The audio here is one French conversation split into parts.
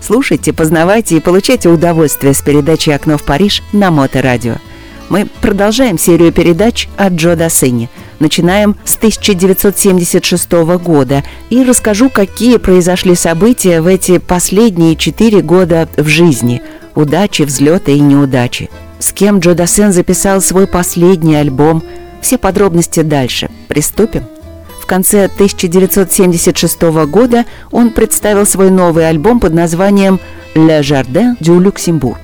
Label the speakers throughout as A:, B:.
A: Слушайте, познавайте и получайте удовольствие с передачи «Окно в Париж» на Моторадио. Мы продолжаем серию передач о Джо Дассене. Начинаем с 1976 года и расскажу, какие произошли события в эти последние четыре года в жизни. Удачи, взлеты и неудачи – с кем Джо Дассен записал свой последний альбом. Все подробности дальше. Приступим. Конце 1976 года он представил свой новый альбом под названием «Le Jardin du Luxembourg».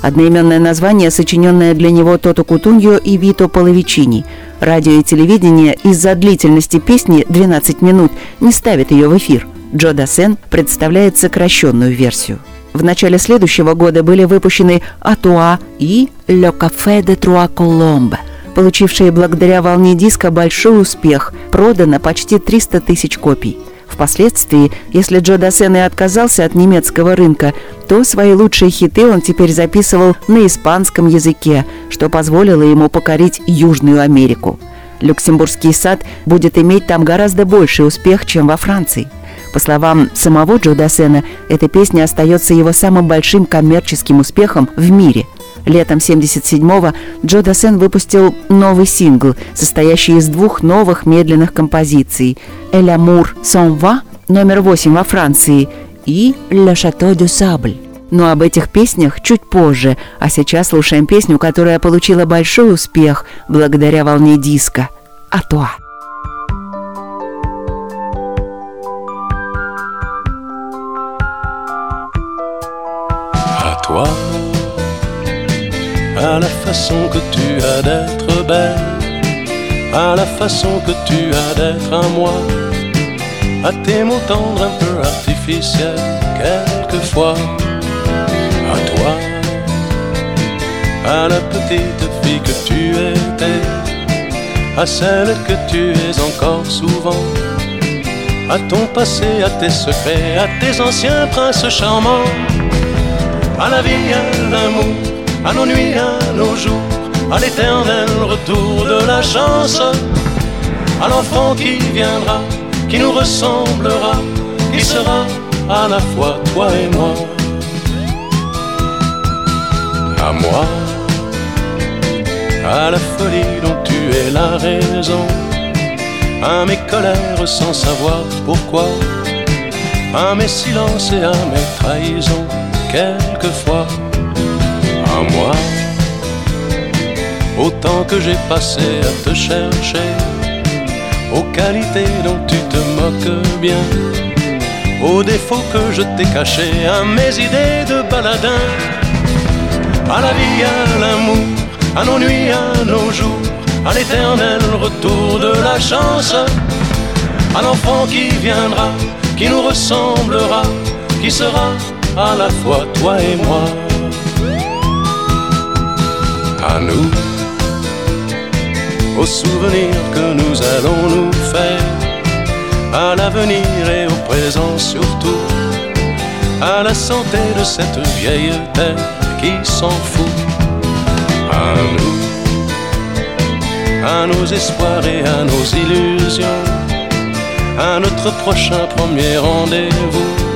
A: Одноименное название, сочиненное для него Тото Кутуньо и Вито Половичини. Радио и телевидение из-за длительности песни 12 минут не ставит ее в эфир. Джо Дассен представляет сокращенную версию. В начале следующего года были выпущены «Атуа» и «Le Café de Trois Colombes», получившие благодаря волне диска большой успех. Продано почти 300 тысяч копий. Впоследствии, если Джо Дассен и отказался от немецкого рынка, то свои лучшие хиты он теперь записывал на испанском языке, что позволило ему покорить Южную Америку. Люксембургский сад будет иметь там гораздо больший успех, чем во Франции. По словам самого Джо Дассена, эта песня остается его самым большим коммерческим успехом в мире. Летом 77-го Джо Дассен выпустил новый сингл, состоящий из двух новых медленных композиций «Эль Амур Сон Ва» номер 8 во Франции и «Le Château du Sable». Но об этих песнях чуть позже, а сейчас слушаем песню, которая получила большой успех благодаря волне диска «Атуа».
B: toi, à la façon que tu as d'être belle, à la façon que tu as d'être à moi, à tes mots tendres un peu artificiels, quelquefois, à toi, à la petite fille que tu étais, à celle que tu es encore souvent. À ton passé, à tes secrets, à tes anciens princes charmants. À la vie, à l'amour, à nos nuits, à nos jours, à l'éternel retour de la chance, à l'enfant qui viendra, qui nous ressemblera, qui sera à la fois toi et moi. À moi, à la folie dont tu es la raison, à mes colères sans savoir pourquoi, à mes silences et à mes trahisons quelquefois moi. Autant que j'ai passé à te chercher, aux qualités dont tu te moques bien, aux défauts que je t'ai cachés, à mes idées de baladin, à la vie, à l'amour, à nos nuits, à nos jours, à l'éternel retour de la chance, à l'enfant qui viendra, qui nous ressemblera, qui sera à la fois toi et moi. À nous, aux souvenirs que nous allons nous faire, à l'avenir et au présent surtout, à la santé de cette vieille terre qui s'en fout. À nous, à nos espoirs et à nos illusions, à notre prochain premier rendez-vous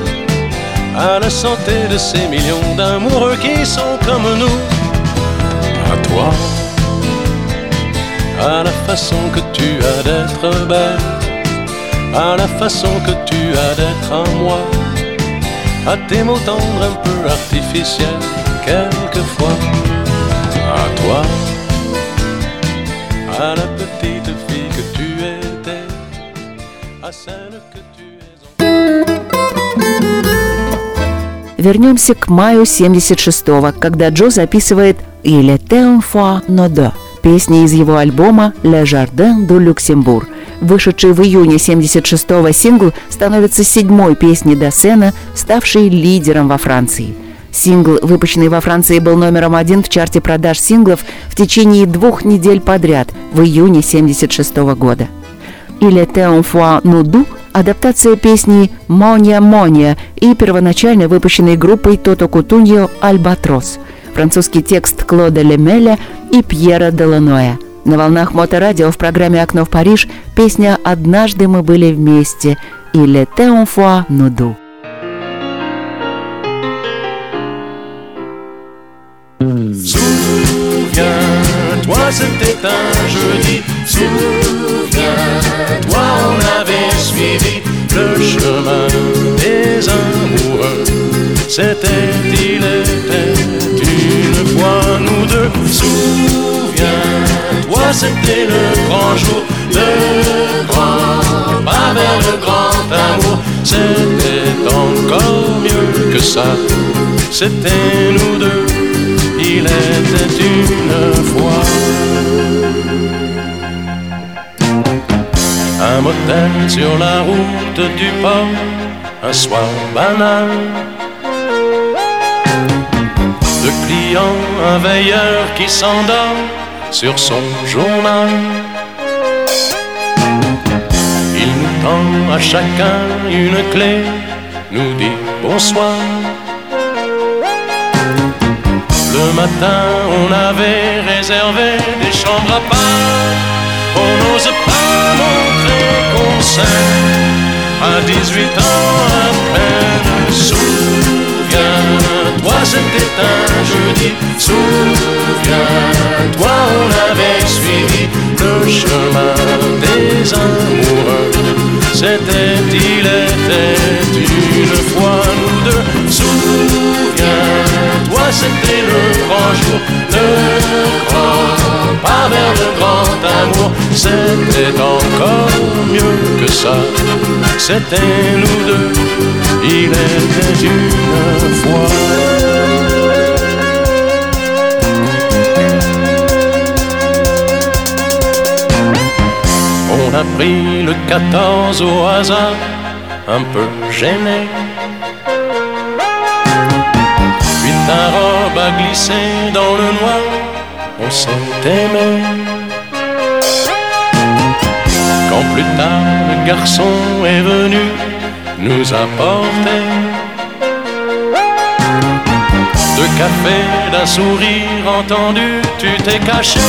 B: à la santé de ces millions d'amoureux qui sont comme nous. À toi, à la façon que tu as d'être belle, à la façon que tu as d'être à moi, à tes mots tendres un peu artificiels, quelquefois. À toi,
A: Вернемся к маю 76-го, когда Джо записывает «Il était une fois nos песни из его альбома «Le Jardin du Luxembourg». Вышедший в июне 76-го сингл становится седьмой песней Досена, ставшей лидером во Франции. Сингл, выпущенный во Франции, был номером один в чарте продаж синглов в течение двух недель подряд в июне 1976 года. «Il était un fois адаптация песни «Мония Мония» и первоначально выпущенной группой Тото Кутуньо «Альбатрос», французский текст Клода Лемеля и Пьера Деланоя. На волнах моторадио в программе «Окно в Париж» песня «Однажды мы были вместе» или «Te un fois nous deux».
B: Souviens-toi, c'était un jeudi. Avait suivi le chemin des amoureux. C'était, il était une fois nous deux. Souviens-toi, c'était le grand jour, le grand pas vers le grand amour. C'était encore mieux que ça. C'était nous deux Sur la route du port, un soir banal. Deux clients, un veilleur qui s'endort sur son journal. Il nous tend à chacun une clé, nous dit bonsoir. Le matin, on avait réservé des chambres à part. On n'ose pas montrer qu'on s'aime. À 18 ans à peine, souviens-toi, c'était un jeudi. Souviens-toi, on avait suivi le chemin des amoureux. C'était, il était une fois nous deux. Souviens-toi, c'était le grand jour, le grand pas vers le grand amour. C'était encore mieux que ça. C'était nous deux. Il était une fois. On a pris le 14 au hasard, un peu gêné. Puis ta robe a glissé dans le noir, on s'est aimé. Quand plus tard le garçon est venu nous apporter de café, d'un sourire entendu, tu t'es caché.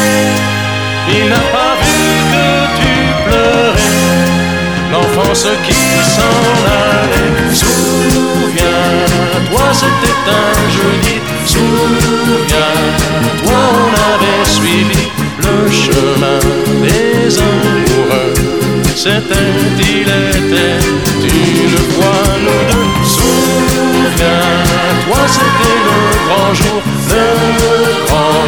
B: Il n'a pas vu que tu pleurais, l'enfance qui s'en allait. Souviens-toi, c'était un jeudi. Souviens-toi, on avait suivi le chemin des amoureux. C'était, il était une fois nous deux. Souviens-toi, c'était le grand jour, le grand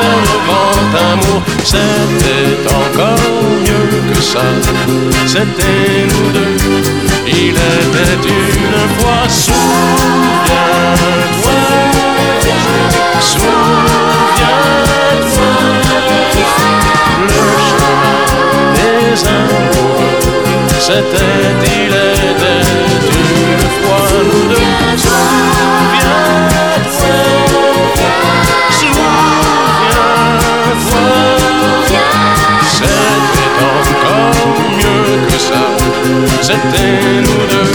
B: vers le grand amour. C'était encore mieux que ça. C'était nous deux. Il était C'était, il était une fois nous deux. C'était encore mieux que ça. C'était nous deux.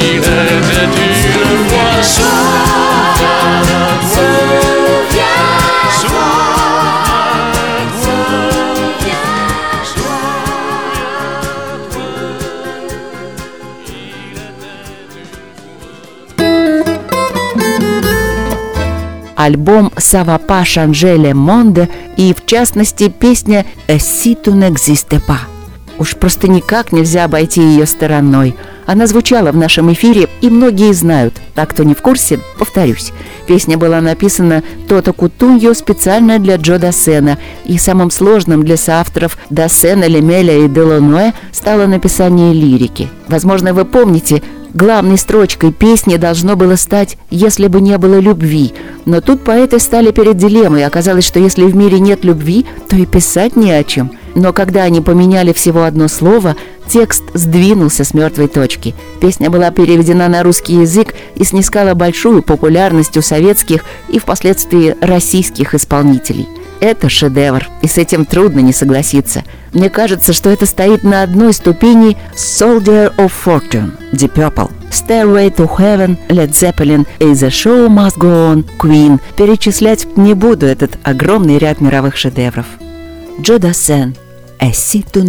B: Il était une fois.
A: Альбом «Савапа Шанжеле Monde» и, в частности, песня «Si tu n'existe pas». Уж просто никак нельзя обойти ее стороной. Она звучала в нашем эфире, и многие знают. А кто не в курсе, повторюсь. Песня была написана Тото Кутуньо специально для Джо Досена, и самым сложным для соавторов Досена, Лемеля и Делоноя стало написание лирики. Возможно, вы помните, Главной строчкой песни должно было стать «Если бы не было любви». Но тут поэты стали перед дилеммой. Оказалось, что если в мире нет любви, то и писать не о чем. Но когда они поменяли всего одно слово, текст сдвинулся с мертвой точки. Песня была переведена на русский язык и снискала большую популярность у советских и впоследствии российских исполнителей. Это шедевр, и с этим трудно не согласиться. Мне кажется, что это стоит на одной ступени Soldier of Fortune, Deep Purple, Stairway to Heaven, Led Zeppelin и The Show Must Go On, Queen. Перечислять не буду этот огромный ряд мировых шедевров. Джо Дассен, Et si tu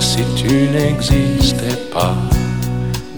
B: si tu n'existais pas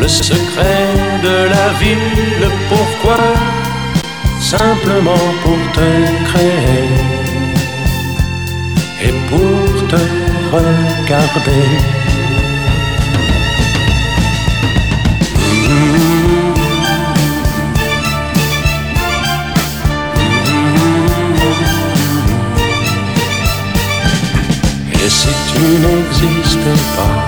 B: le secret de la vie, le pourquoi, simplement pour te créer et pour te regarder? Et si tu n'existais pas,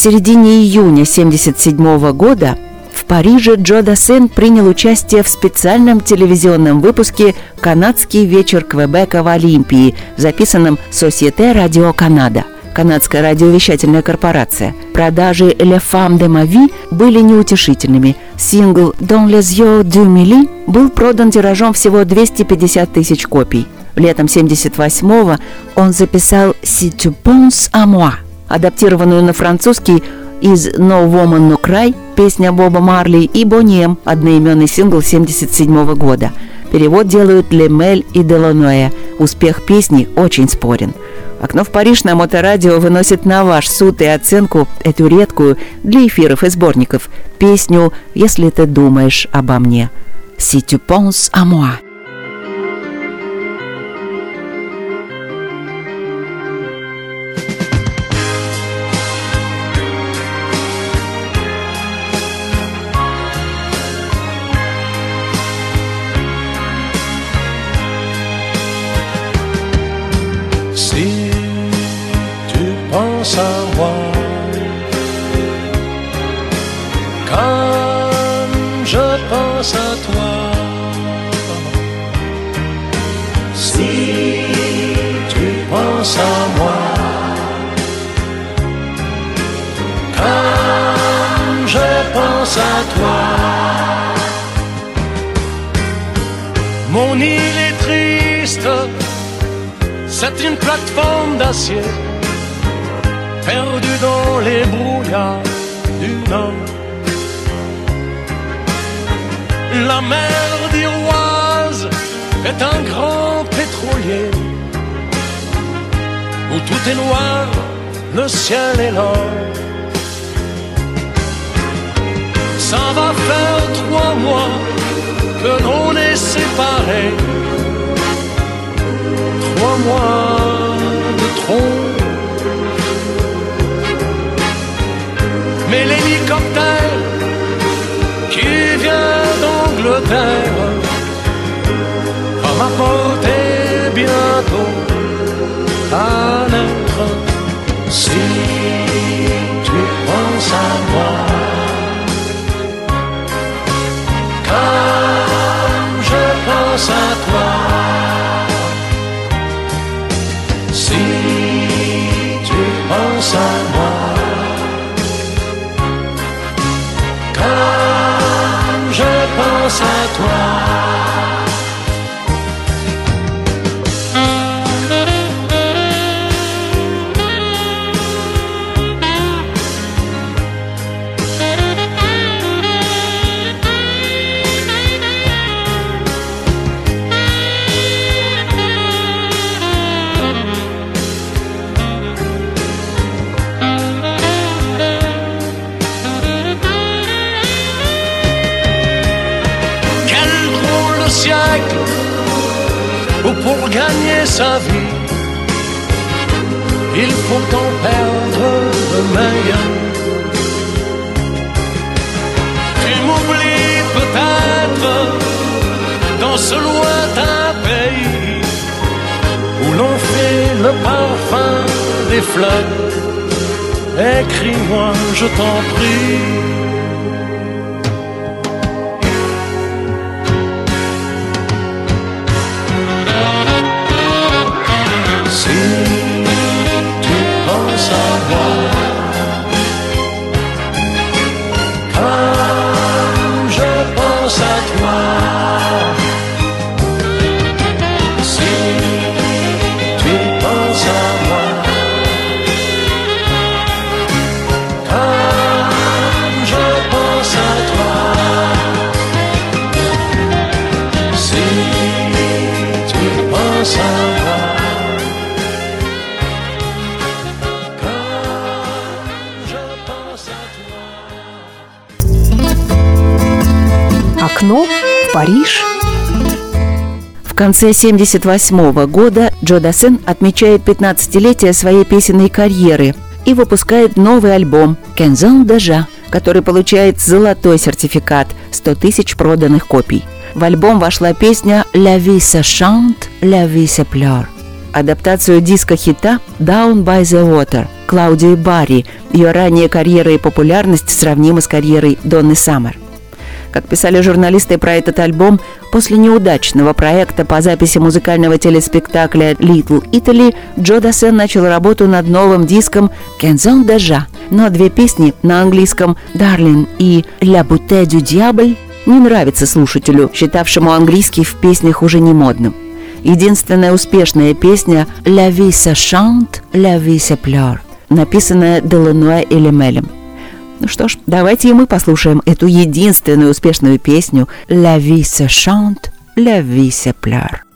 A: середине июня 1977 года в Париже Джо Дассен принял участие в специальном телевизионном выпуске «Канадский вечер Квебека в Олимпии», записанном Société Radio Канада канадская радиовещательная корпорация. Продажи «Le Femme de ma vie» были неутешительными. Сингл «Dans les yeux du Mili» был продан тиражом всего 250 тысяч копий. Летом 78-го он записал «Si tu penses à moi», адаптированную на французский из «No Woman No Cry» песня Боба Марли и «Бонем» одноименный сингл 77 года. Перевод делают Лемель и Деланоэ. Успех песни очень спорен. «Окно в Париж» на Моторадио выносит на ваш суд и оценку эту редкую для эфиров и сборников песню «Если ты думаешь обо мне». «Si tu penses à moi».
B: Où tout est noir, le ciel est l'or. Ça va faire trois mois que l'on est séparés. Trois mois de trop. Mais l'hélicoptère qui vient d'Angleterre va m'apporter bientôt Anna sa vie, il faut en perdre de meilleurs. Tu m'oublies peut-être dans ce lointain pays où l'on fait le parfum des fleurs. Écris-moi, je t'en prie.
C: Окно в Париж.
A: В конце 1978 года Джо Дассен отмечает 15-летие своей песенной карьеры и выпускает новый альбом «Кензон Дежа», который получает золотой сертификат – 100 тысяч проданных копий. В альбом вошла песня «La vie se chante, la vie se pleure». Адаптацию диска-хита «Down by the Water» Клаудии Барри. Ее ранняя карьера и популярность сравнимы с карьерой Донны Саммер. Как писали журналисты про этот альбом, после неудачного проекта по записи музыкального телеспектакля «Little Italy» Джо Дассен начал работу над новым диском «Кензон Дежа», но две песни на английском «Darling» и «La Boutte du Diable» не нравятся слушателю, считавшему английский в песнях уже не модным. Единственная успешная песня «La vie se chante, la vie se pleure», написанная Делануэ и Лемелем. Ну что ж, давайте и мы послушаем эту единственную успешную песню «La vie se chante, la vie se pleure».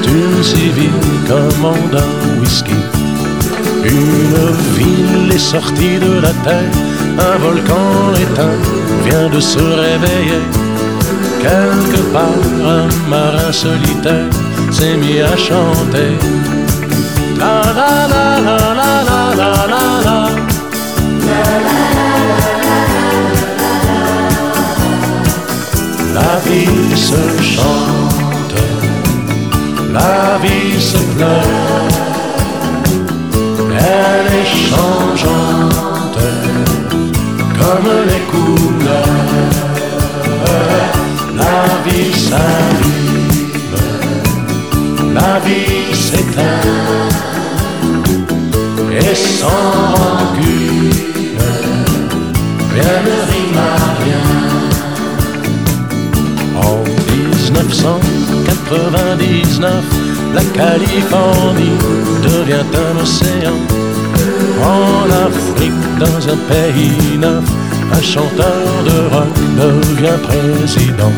B: En costume civil commande un whisky. Une ville est sortie de la terre, un volcan éteint vient de se réveiller. Quelque part, un marin solitaire s'est mis à chanter. La vie se chante, la vie se pleure, elle est changeante comme les couleurs. La vie s'allume, la vie s'éteint, et sans rancune, rien ne rime à rien. En 1999, la Californie devient un océan. En Afrique, dans un pays neuf, un chanteur de rock devient président.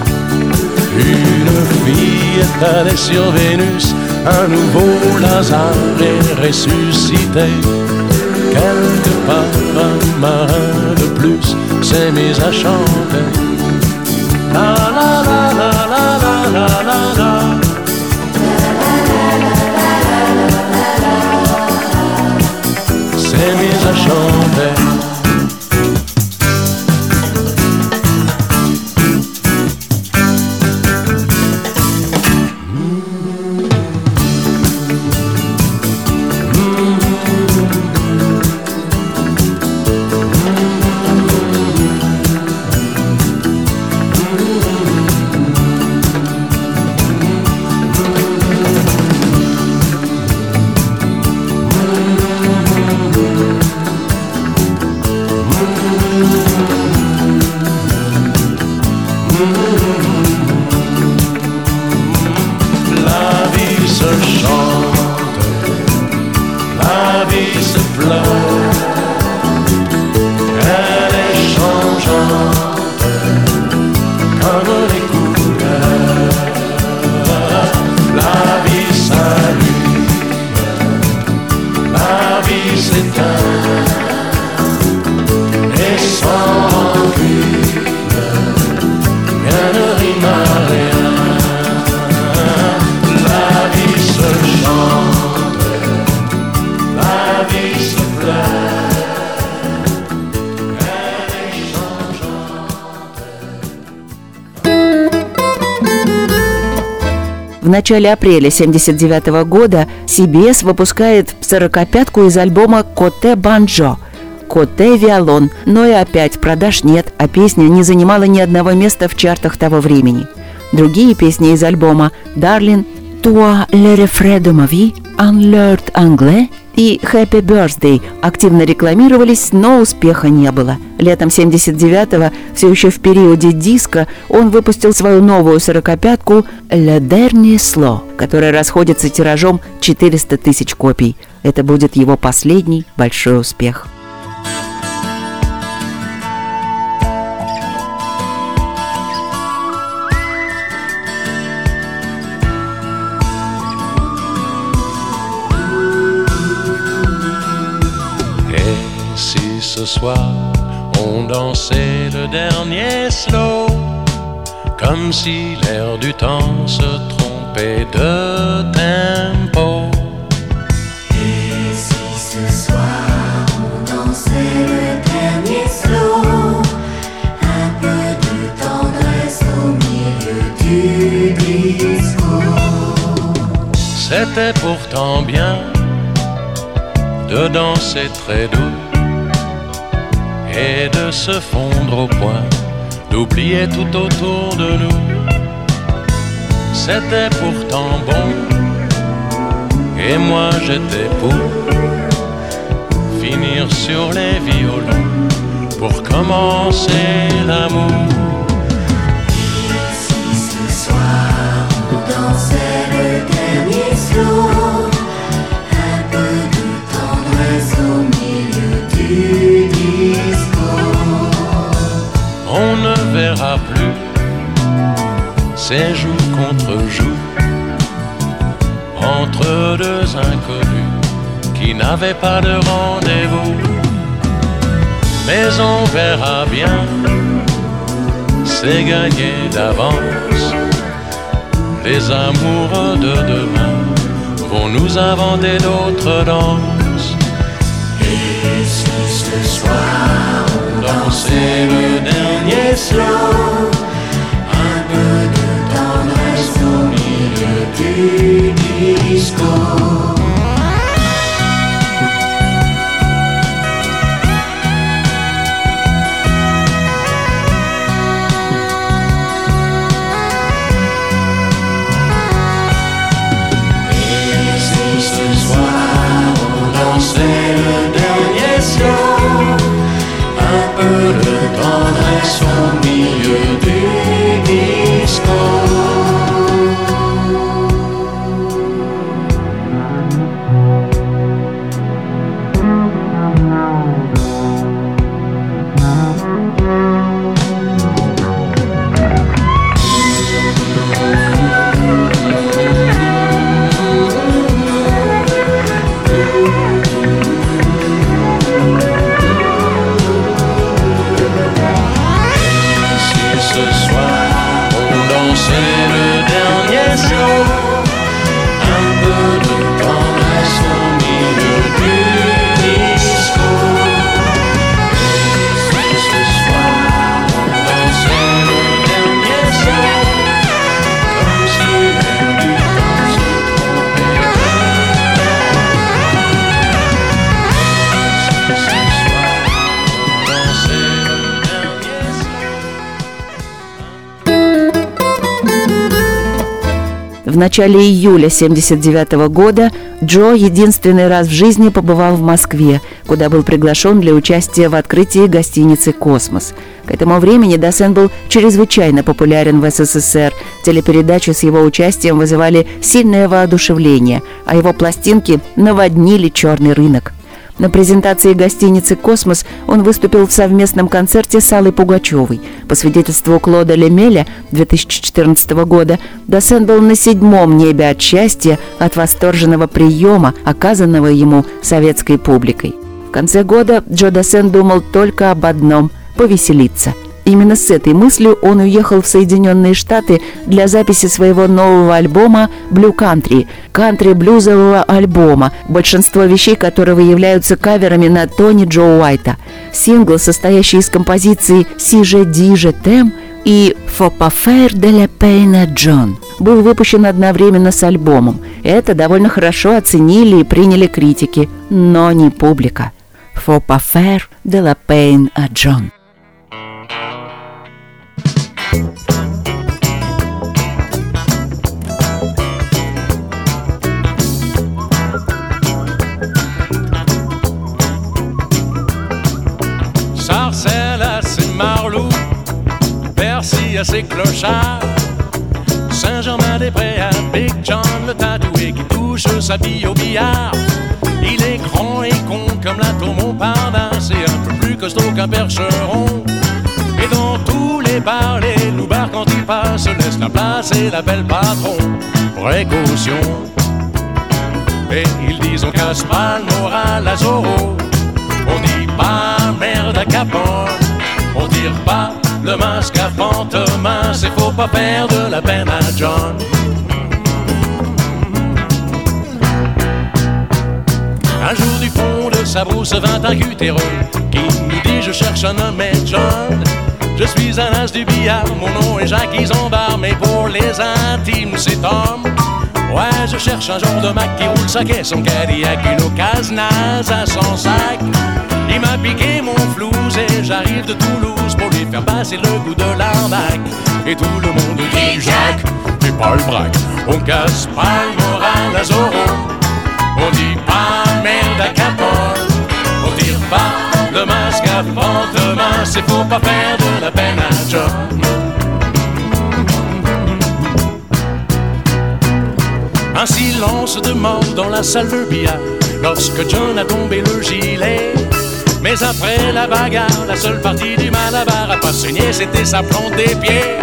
B: Une fille est allée sur Vénus, un nouveau Lazare est ressuscité. Quelque part, un marin de plus s'est mis à chanter. La la la la
A: начале апреля 1979 года CBS выпускает сорокопятку из альбома «Коте Банджо», «Коте Виолон», но и опять продаж нет, а песня не занимала ни одного места в чартах того времени. Другие песни из альбома «Дарлин», «Toi le refrain de ma vie», «Unlearned Anglais» и «Happy Birthday» активно рекламировались, но успеха не было. Летом 79-го, все еще в периоде диска, он выпустил свою новую сорокопятку «Le Dernier Slow», которая расходится тиражом 400 тысяч копий. Это будет его последний большой успех.
B: Soir on dansait le dernier slow, comme si l'air du temps se trompait de tempo.
C: Et si ce soir on dansait le dernier slow, un peu de tendresse au milieu du disco.
B: C'était pourtant bien de danser très doux et de se fondre au point, d'oublier tout autour de nous. C'était pourtant bon et moi j'étais pour revenir sur les violons pour commencer l'amour.
C: Si ce soir on le
B: ces jours contre jours entre deux inconnus qui n'avaient pas de rendez-vous. Mais on verra bien, c'est gagné d'avance. Les amoureux de demain vont nous inventer d'autres danses.
C: Et si ce soir on
B: Danser le dernier
C: slow, un peu de tendresse au milieu du
A: начале июля 1979 года Джо единственный раз в жизни побывал в Москве, куда был приглашен для участия в открытии гостиницы «Космос». К этому времени Досен был чрезвычайно популярен в СССР. Телепередачи с его участием вызывали сильное воодушевление, а его пластинки наводнили черный рынок. На презентации гостиницы «Космос» он выступил в совместном концерте с Аллой Пугачевой. По свидетельству Клода Лемеля 2014 года, Досен был на седьмом небе от счастья от восторженного приема, оказанного ему советской публикой. В конце года Джо Досен думал только об одном – повеселиться – Именно с этой мыслью он уехал в Соединенные Штаты для записи своего нового альбома «Blue Country» – кантри-блюзового альбома, большинство вещей которого являются каверами на Тони Джо Уайта. Сингл, состоящий из композиций «Si je dis je t'aime» и «Faut pas faire de la peine à John» был выпущен одновременно с альбомом. Это довольно хорошо оценили и приняли критики, но не публика. «Faut pas faire de la peine à John».
B: Sarcelles à ses marlous, Bercy à ses clochards, Saint-Germain-des-Prés à Big John, le tatoué qui touche sa bille au billard. Il est grand et con comme la tour Montparnasse et un peu plus costaud qu'un percheron. Et dans bars, les loupards quand il passe laissent la place et l'appellent patron. Précaution. Et ils disent on casse pas le moral à Zorro. On dit pas merde à Capone. On tire pas le masque à Fantomas. Et faut pas faire de la peine à John. Un jour du fond de sa brousse vint un cutéreux qui nous dit je cherche un homme et John. Je suis un as du billard, mon nom est Jacques Isambard, mais pour les intimes c'est Tom. Ouais, je cherche un genre de Mac qui roule sa caisse, son Cadillac, une occasion à son sac. Il m'a piqué mon flouze et j'arrive de Toulouse pour lui faire passer le goût de l'arnaque. Et tout le monde dit Jacques, t'es pas le braque, on casse pas le moral à Zorro. On dit pas merde à Capone, on tire pas avant-demain, c'est faut pas faire de la peine à John. Un silence de mort dans la salle de billard lorsque John a tombé le gilet. Mais après la bagarre, la seule partie du malabar a pas saigné, c'était sa plante des pieds.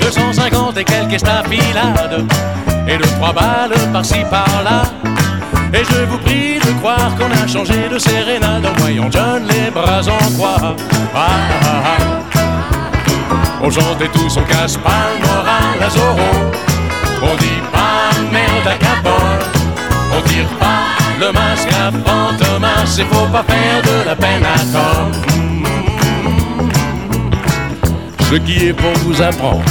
B: 250 et quelques estafilades et deux trois balles par-ci par-là. Et je vous prie de croire qu'on a changé de sérénade en voyant John les bras en croix. On chantait tous, on casse moral à Zorro. On dit pas merde à Capone. On tire pas le masque à Fantomas. C'est faut pas faire de la peine à Tom. Ce qui est pour vous apprendre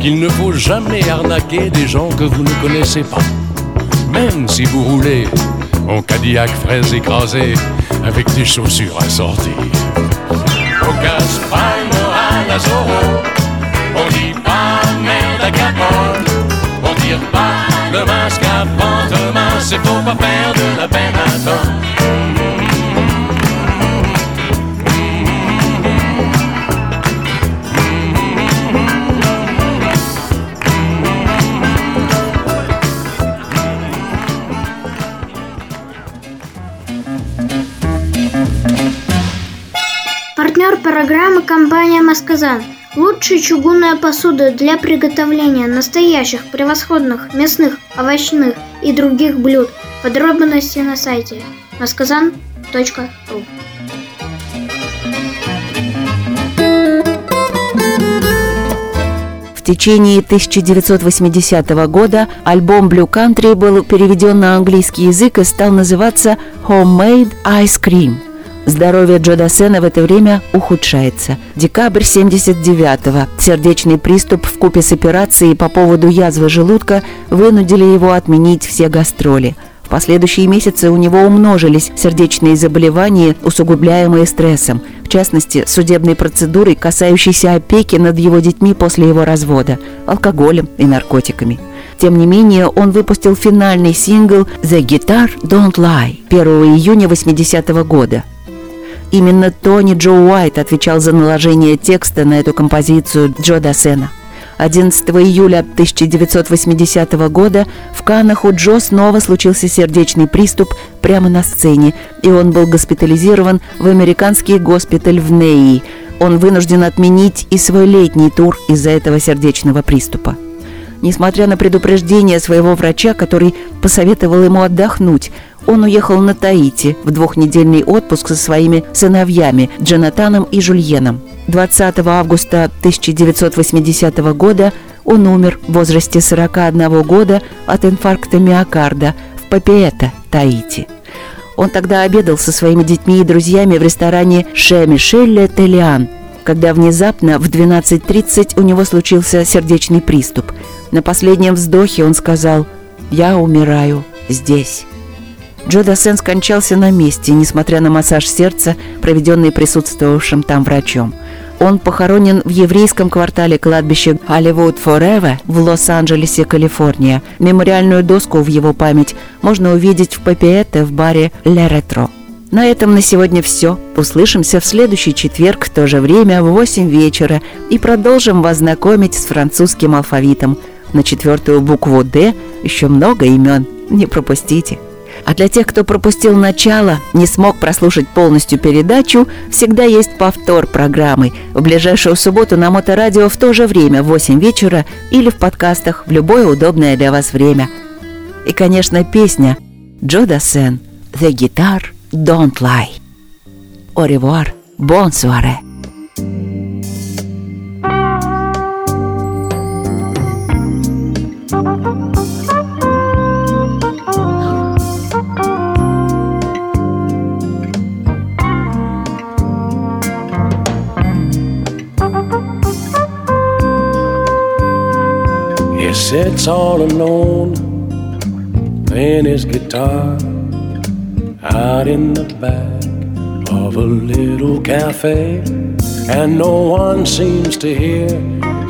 B: qu'il ne faut jamais arnaquer des gens que vous ne connaissez pas même si vous roulez en Cadillac fraise écrasé avec des chaussures assorties. Le moral à Zorro, on dit pas merde à Capone, on tire pas le masque à Fantomas, c'est faut pas de la peine à temps.
D: Компания «Масказан». Лучшая чугунная посуда для приготовления настоящих превосходных мясных, овощных и других блюд. Подробности на сайте masказан.ру
A: В течение 1980 года альбом Blue Country был переведен на английский язык и стал называться Homemade Ice Cream – Здоровье Джо Досена в это время ухудшается. Декабрь 79-го. Сердечный приступ в купе с операцией по поводу язвы желудка вынудили его отменить все гастроли. В последующие месяцы у него умножились сердечные заболевания, усугубляемые стрессом, в частности, судебной процедурой, касающейся опеки над его детьми после его развода, алкоголем и наркотиками. Тем не менее, он выпустил финальный сингл «The Guitar Don't Lie» 1 июня 80 -го года. Именно Тони Джо Уайт отвечал за наложение текста на эту композицию Джо Досена. 11 июля 1980 года в Каннах у Джо снова случился сердечный приступ прямо на сцене, и он был госпитализирован в американский госпиталь в Неи. Он вынужден отменить и свой летний тур из-за этого сердечного приступа. Несмотря на предупреждение своего врача, который посоветовал ему отдохнуть, он уехал на Таити в двухнедельный отпуск со своими сыновьями Джонатаном и Жульеном. 20 августа 1980 года он умер в возрасте 41 года от инфаркта миокарда в Папиэта, Таити. Он тогда обедал со своими детьми и друзьями в ресторане «Ше Мишелле Телиан», когда внезапно в 12.30 у него случился сердечный приступ. На последнем вздохе он сказал «Я умираю здесь». Джо Дассен скончался на месте, несмотря на массаж сердца, проведенный присутствовавшим там врачом. Он похоронен в еврейском квартале кладбища Hollywood Forever в Лос-Анджелесе, Калифорния. Мемориальную доску в его память можно увидеть в Папиэте в баре «Ле Ретро». На этом на сегодня все. Услышимся в следующий четверг в то же время в 8 вечера и продолжим вас знакомить с французским алфавитом. На четвертую букву «Д» еще много имен. Не пропустите. А для тех, кто пропустил начало, не смог прослушать полностью передачу, всегда есть повтор программы в ближайшую субботу на Моторадио в то же время в 8 вечера или в подкастах в любое удобное для вас время. И, конечно, песня Джо Дассен «The Guitar Don't Lie». Au revoir, bonne
B: sits all alone, playing his guitar out in the back of a little cafe. And no one seems to hear,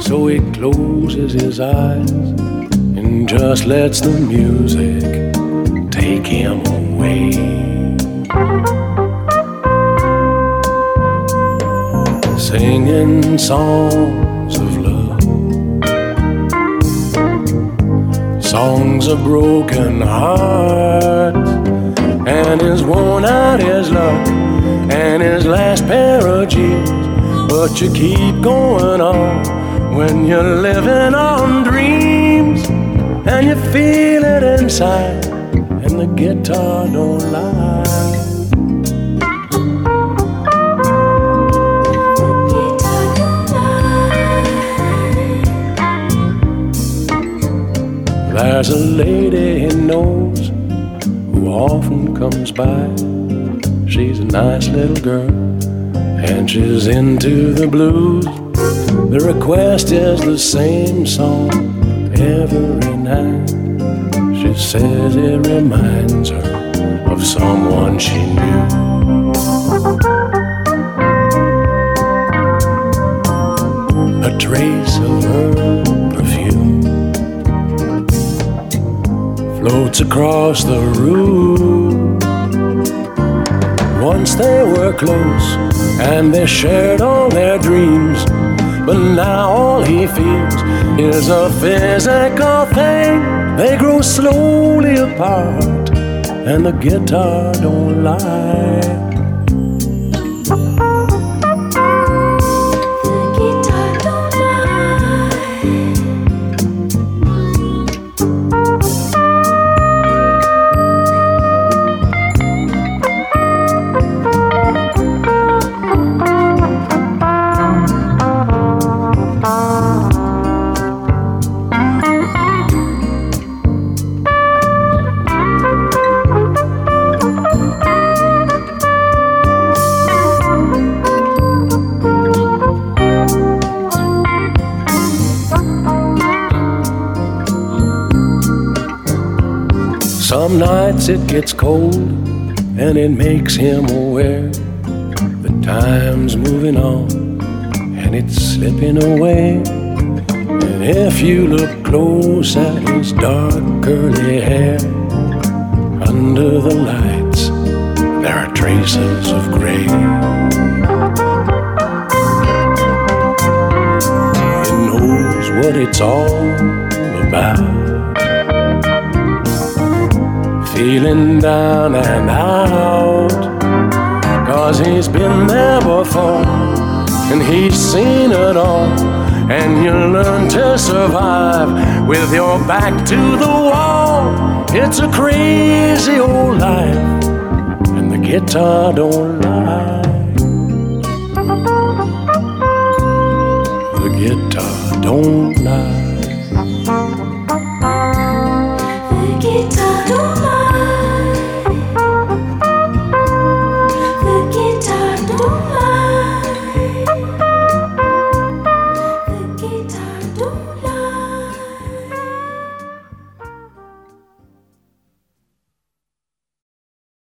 B: so he closes his eyes and just lets the music take him away. singing songs songs of broken hearts, and his worn out his luck and his last pair of jeans. But you keep going on when you're living on dreams, and you feel it inside, and the guitar don't lie. There's a lady he knows who often comes by. She's a nice little girl, and she's into the blues. The request is the same song every night. She says it reminds her of someone she knew. A trace of her floats across the room. Once they were close and they shared all their dreams. But now all he feels is a physical thing. They grow slowly apart, and the guitar don't lie. Nights it gets cold and it makes him aware the time's moving on and it's slipping away. And if you look close at his dark curly hair, under the lights there are traces of gray. He knows what it's all about feeling down and out. Cause he's been there before and he's seen it all. And you learn to survive with your back to the wall. It's a crazy old life, and the guitar don't lie. The guitar don't lie.